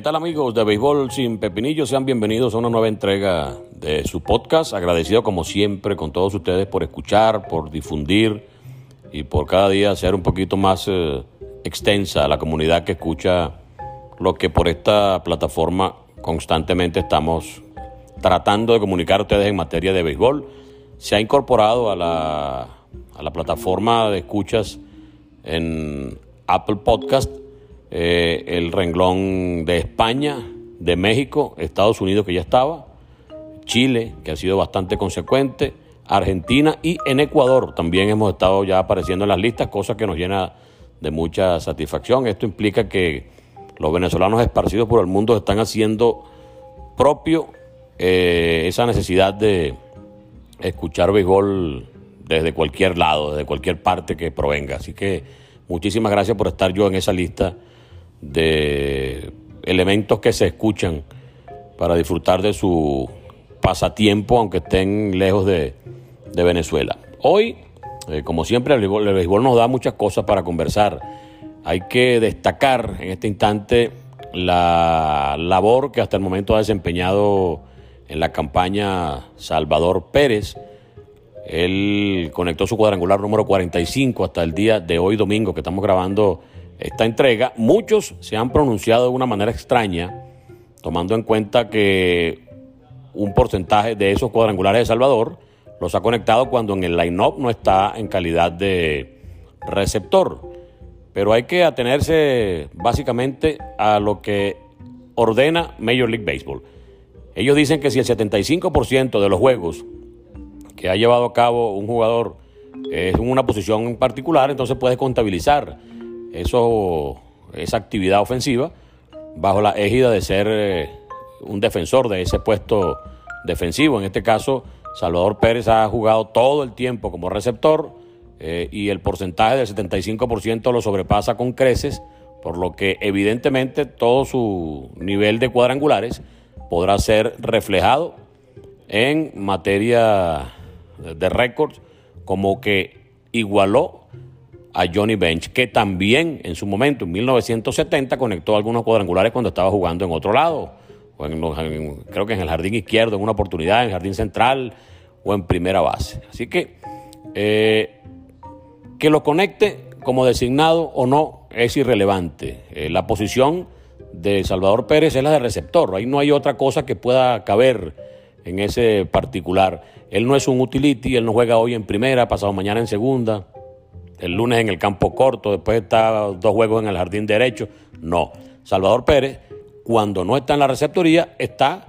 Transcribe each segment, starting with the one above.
¿Qué tal amigos de Béisbol sin Pepinillos? Sean bienvenidos a una nueva entrega de su podcast. Agradecido como siempre con todos ustedes por escuchar, por difundir y por cada día hacer un poquito más eh, extensa la comunidad que escucha lo que por esta plataforma constantemente estamos tratando de comunicar a ustedes en materia de béisbol. Se ha incorporado a la, a la plataforma de escuchas en Apple Podcast eh, el renglón de España, de México, Estados Unidos que ya estaba, Chile, que ha sido bastante consecuente, Argentina y en Ecuador también hemos estado ya apareciendo en las listas, cosa que nos llena de mucha satisfacción. Esto implica que los venezolanos esparcidos por el mundo están haciendo propio eh, esa necesidad de escuchar béisbol desde cualquier lado, desde cualquier parte que provenga. Así que muchísimas gracias por estar yo en esa lista de elementos que se escuchan para disfrutar de su pasatiempo, aunque estén lejos de, Venezuela. Hoy, eh, como siempre, el béisbol, nos da muchas cosas para conversar. Hay que destacar en este instante la labor que hasta el momento ha desempeñado en la campaña Salvador Pérez. Él conectó su cuadrangular número 45 hasta el día de hoy domingo que estamos grabando esta entrega. Muchos se han pronunciado de una manera extraña, tomando en cuenta que un porcentaje de esos cuadrangulares de Salvador los ha conectado cuando en el line-up no está en calidad de receptor. Pero hay que atenerse básicamente a lo que ordena Major League Baseball. Ellos dicen que si el 75% de los juegos que ha llevado a cabo un jugador es en una posición en particular, entonces puede contabilizar eso, esa actividad ofensiva bajo la égida de ser eh, un defensor de ese puesto defensivo. En este caso, Salvador Pérez ha jugado todo el tiempo como receptor eh, y el porcentaje del 75% lo sobrepasa con creces, por lo que evidentemente todo su nivel de cuadrangulares podrá ser reflejado en materia de récords como que igualó a Johnny Bench, que también en su momento, en 1970, conectó algunos cuadrangulares cuando estaba jugando en otro lado, o en, creo que en el jardín izquierdo, en una oportunidad, en el jardín central o en primera base. Así que eh, que lo conecte como designado o no es irrelevante. Eh, la posición de Salvador Pérez es la de receptor, ahí no hay otra cosa que pueda caber en ese particular. Él no es un utility, él no juega hoy en primera, pasado mañana en segunda el lunes en el campo corto, después está dos juegos en el jardín derecho. No. Salvador Pérez, cuando no está en la receptoría, está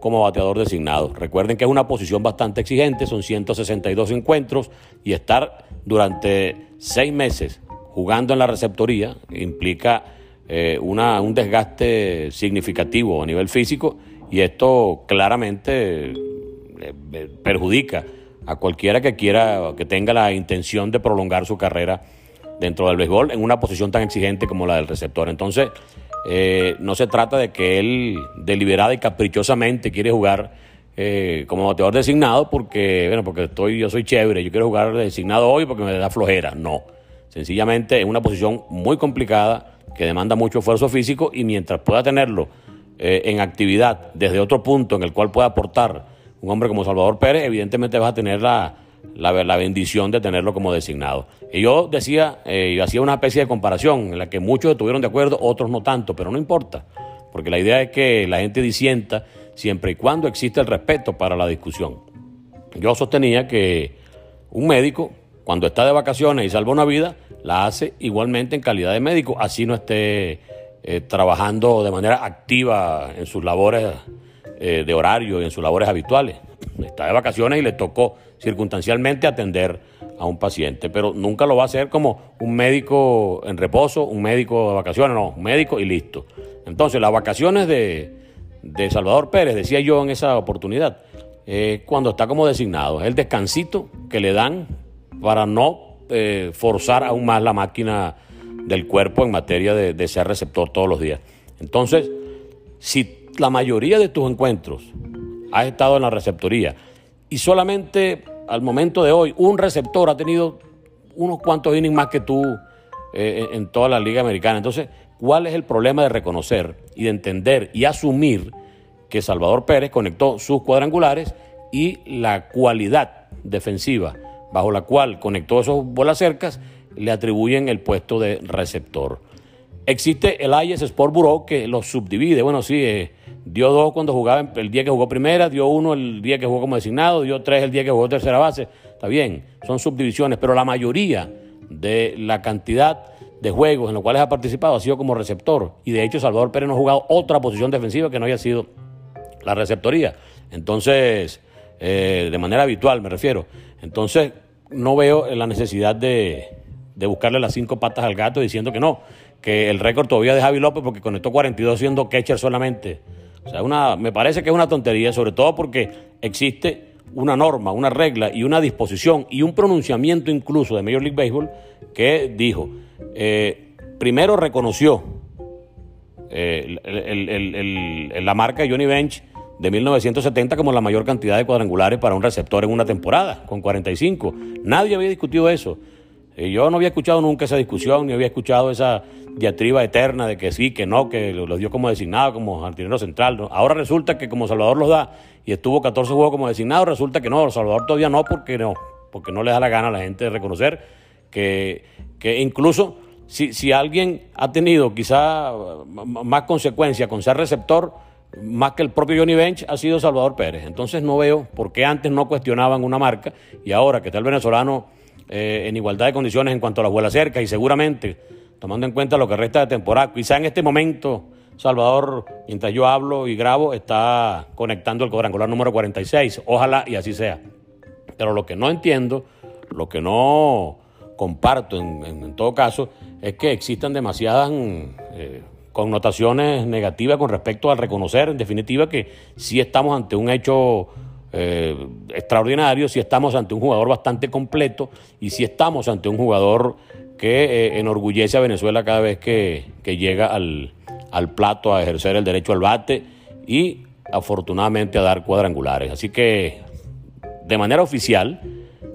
como bateador designado. Recuerden que es una posición bastante exigente, son 162 encuentros y estar durante seis meses jugando en la receptoría implica eh, una, un desgaste significativo a nivel físico y esto claramente eh, perjudica a cualquiera que quiera, que tenga la intención de prolongar su carrera dentro del béisbol en una posición tan exigente como la del receptor. Entonces, eh, no se trata de que él deliberada y caprichosamente quiere jugar eh, como bateador designado porque, bueno, porque estoy, yo soy chévere, yo quiero jugar designado hoy porque me da flojera. No. Sencillamente es una posición muy complicada que demanda mucho esfuerzo físico y mientras pueda tenerlo eh, en actividad desde otro punto en el cual pueda aportar un hombre como Salvador Pérez, evidentemente vas a tener la, la, bendición de tenerlo como designado. Y yo decía, eh, y hacía una especie de comparación en la que muchos estuvieron de acuerdo, otros no tanto, pero no importa, porque la idea es que la gente disienta siempre y cuando existe el respeto para la discusión. Yo sostenía que un médico, cuando está de vacaciones y salva una vida, la hace igualmente en calidad de médico, así no esté eh, trabajando de manera activa en sus labores eh, de horario y en sus labores habituales. Está de vacaciones y le tocó circunstancialmente atender a un paciente, pero nunca lo va a hacer como un médico en reposo, un médico de vacaciones, no, un médico y listo. Entonces, las vacaciones de, de Salvador Pérez, decía yo en esa oportunidad, cuando está como designado. Es el descansito que le dan para no eh, forzar aún más la máquina del cuerpo en materia de, de ser receptor todos los días. Entonces, si la mayoría de tus encuentros has estado en la receptoría y solamente al momento de hoy un receptor ha tenido unos cuantos innings más que tú eh, en toda la liga americana. Entonces, ¿cuál es el problema de reconocer y de entender y asumir que Salvador Pérez conectó sus cuadrangulares y la cualidad defensiva bajo la cual conectó esos bolas cercas le atribuyen el puesto de receptor? Existe el IES Sport Bureau que los subdivide. Bueno, sí, eh, dio dos cuando jugaba el día que jugó primera, dio uno el día que jugó como designado, dio tres el día que jugó tercera base. Está bien, son subdivisiones, pero la mayoría de la cantidad de juegos en los cuales ha participado ha sido como receptor. Y de hecho, Salvador Pérez no ha jugado otra posición defensiva que no haya sido la receptoría. Entonces, eh, de manera habitual me refiero. Entonces, no veo la necesidad de, de buscarle las cinco patas al gato diciendo que no que el récord todavía de Javi López porque conectó 42 siendo catcher solamente. O sea, una, me parece que es una tontería, sobre todo porque existe una norma, una regla y una disposición y un pronunciamiento incluso de Major League Baseball que dijo, eh, primero reconoció eh, la marca Johnny Bench de 1970 como la mayor cantidad de cuadrangulares para un receptor en una temporada, con 45. Nadie había discutido eso. Eh, yo no había escuchado nunca esa discusión, ni había escuchado esa diatriba eterna de que sí, que no, que lo, dio como designado, como jardinero central. Ahora resulta que como Salvador los da y estuvo 14 juegos como designado, resulta que no, Salvador todavía no, porque no, porque no le da la gana a la gente de reconocer que, que incluso si, si alguien ha tenido quizá más consecuencia con ser receptor, más que el propio Johnny Bench, ha sido Salvador Pérez. Entonces no veo por qué antes no cuestionaban una marca y ahora que está el venezolano eh, en igualdad de condiciones en cuanto a la vuela cerca y seguramente, tomando en cuenta lo que resta de temporada, quizá en este momento Salvador, mientras yo hablo y grabo, está conectando el cuadrangular número 46. Ojalá y así sea. Pero lo que no entiendo, lo que no comparto en, todo caso, es que existan demasiadas eh, connotaciones negativas con respecto al reconocer, en definitiva, que sí estamos ante un hecho eh, extraordinario, si estamos ante un jugador bastante completo y si estamos ante un jugador que eh, enorgullece a Venezuela cada vez que, llega al, al, plato a ejercer el derecho al bate y afortunadamente a dar cuadrangulares. Así que de manera oficial,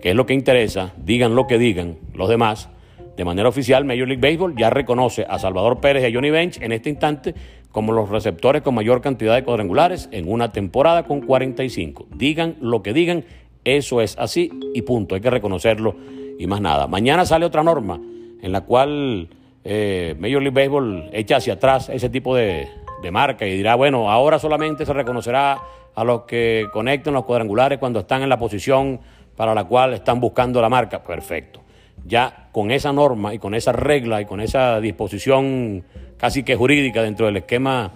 que es lo que interesa, digan lo que digan los demás, de manera oficial Major League Baseball ya reconoce a Salvador Pérez y a Johnny Bench en este instante como los receptores con mayor cantidad de cuadrangulares en una temporada con 45. Digan lo que digan, eso es así y punto, hay que reconocerlo y más nada. Mañana sale otra norma en la cual eh, Major League Baseball echa hacia atrás ese tipo de, de marca y dirá, bueno, ahora solamente se reconocerá a los que conecten los cuadrangulares cuando están en la posición para la cual están buscando la marca. Perfecto. Ya con esa norma y con esa regla y con esa disposición casi que jurídica dentro del esquema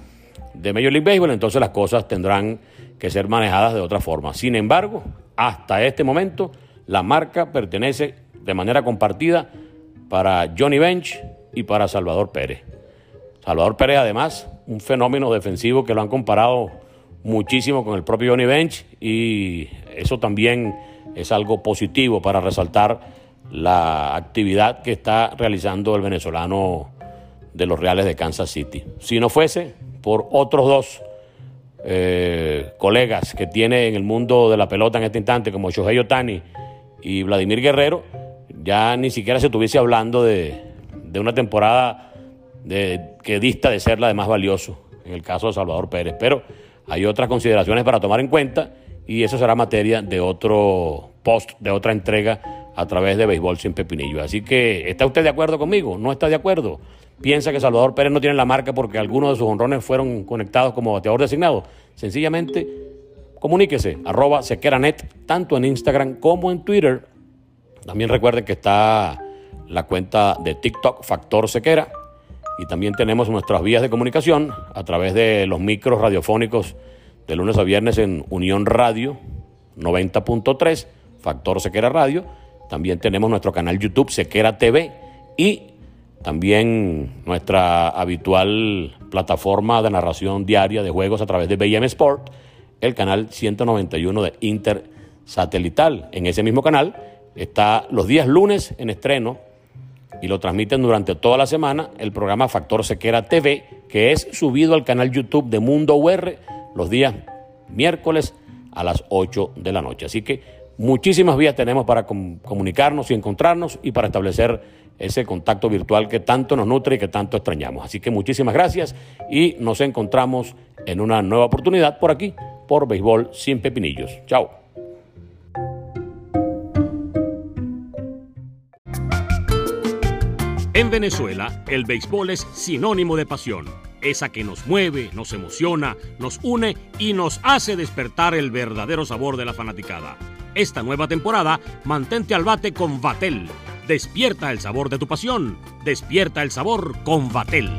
de Major League Baseball, entonces las cosas tendrán que ser manejadas de otra forma. Sin embargo, hasta este momento, la marca pertenece de manera compartida para Johnny Bench y para Salvador Pérez. Salvador Pérez, además, un fenómeno defensivo que lo han comparado muchísimo con el propio Johnny Bench y eso también es algo positivo para resaltar la actividad que está realizando el venezolano de los Reales de Kansas City. Si no fuese por otros dos eh, colegas que tiene en el mundo de la pelota en este instante, como Shohei Otani y Vladimir Guerrero, ya ni siquiera se estuviese hablando de, una temporada de, que dista de ser la de más valioso, en el caso de Salvador Pérez. Pero hay otras consideraciones para tomar en cuenta y eso será materia de otro post, de otra entrega a través de Béisbol Sin Pepinillo. Así que, ¿está usted de acuerdo conmigo? ¿No está de acuerdo? ¿Piensa que Salvador Pérez no tiene la marca porque algunos de sus honrones fueron conectados como bateador designado? Sencillamente, comuníquese, arroba sequeranet, tanto en Instagram como en Twitter. También recuerden que está la cuenta de TikTok Factor Sequera y también tenemos nuestras vías de comunicación a través de los micros radiofónicos de lunes a viernes en Unión Radio 90.3, Factor Sequera Radio también tenemos nuestro canal YouTube Sequera TV y también nuestra habitual plataforma de narración diaria de juegos a través de BM Sport, el canal 191 de Intersatelital. En ese mismo canal está los días lunes en estreno y lo transmiten durante toda la semana el programa Factor Sequera TV, que es subido al canal YouTube de Mundo UR los días miércoles a las 8 de la noche. Así que muchísimas vías tenemos para comunicarnos y encontrarnos y para establecer ese contacto virtual que tanto nos nutre y que tanto extrañamos. Así que muchísimas gracias y nos encontramos en una nueva oportunidad por aquí, por Béisbol sin Pepinillos. Chao. En Venezuela, el béisbol es sinónimo de pasión, esa que nos mueve, nos emociona, nos une y nos hace despertar el verdadero sabor de la fanaticada. Esta nueva temporada, mantente al bate con Vatel. Despierta el sabor de tu pasión, despierta el sabor con Vatel.